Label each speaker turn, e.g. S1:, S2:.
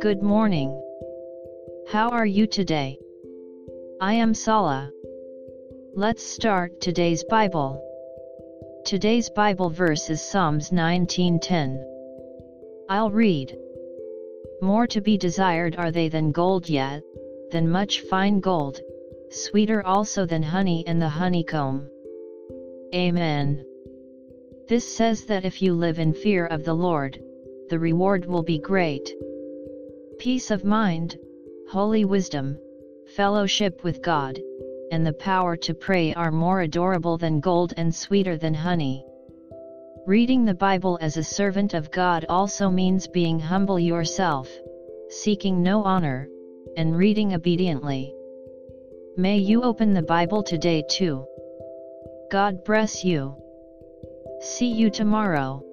S1: Good morning. How are you today? I am Sala. Let's start today's Bible. Today's Bible verse is Psalms 19:10. I'll read. More to be desired are they than gold yet, than much fine gold, sweeter also than honey and the honeycomb. Amen. This says that if you live in fear of the Lord, the reward will be great. Peace of mind, holy wisdom, fellowship with God, and the power to pray are more adorable than gold and sweeter than honey. Reading the Bible as a servant of God also means being humble yourself, seeking no honor, and reading obediently. May you open the Bible today too. God bless you. See you tomorrow.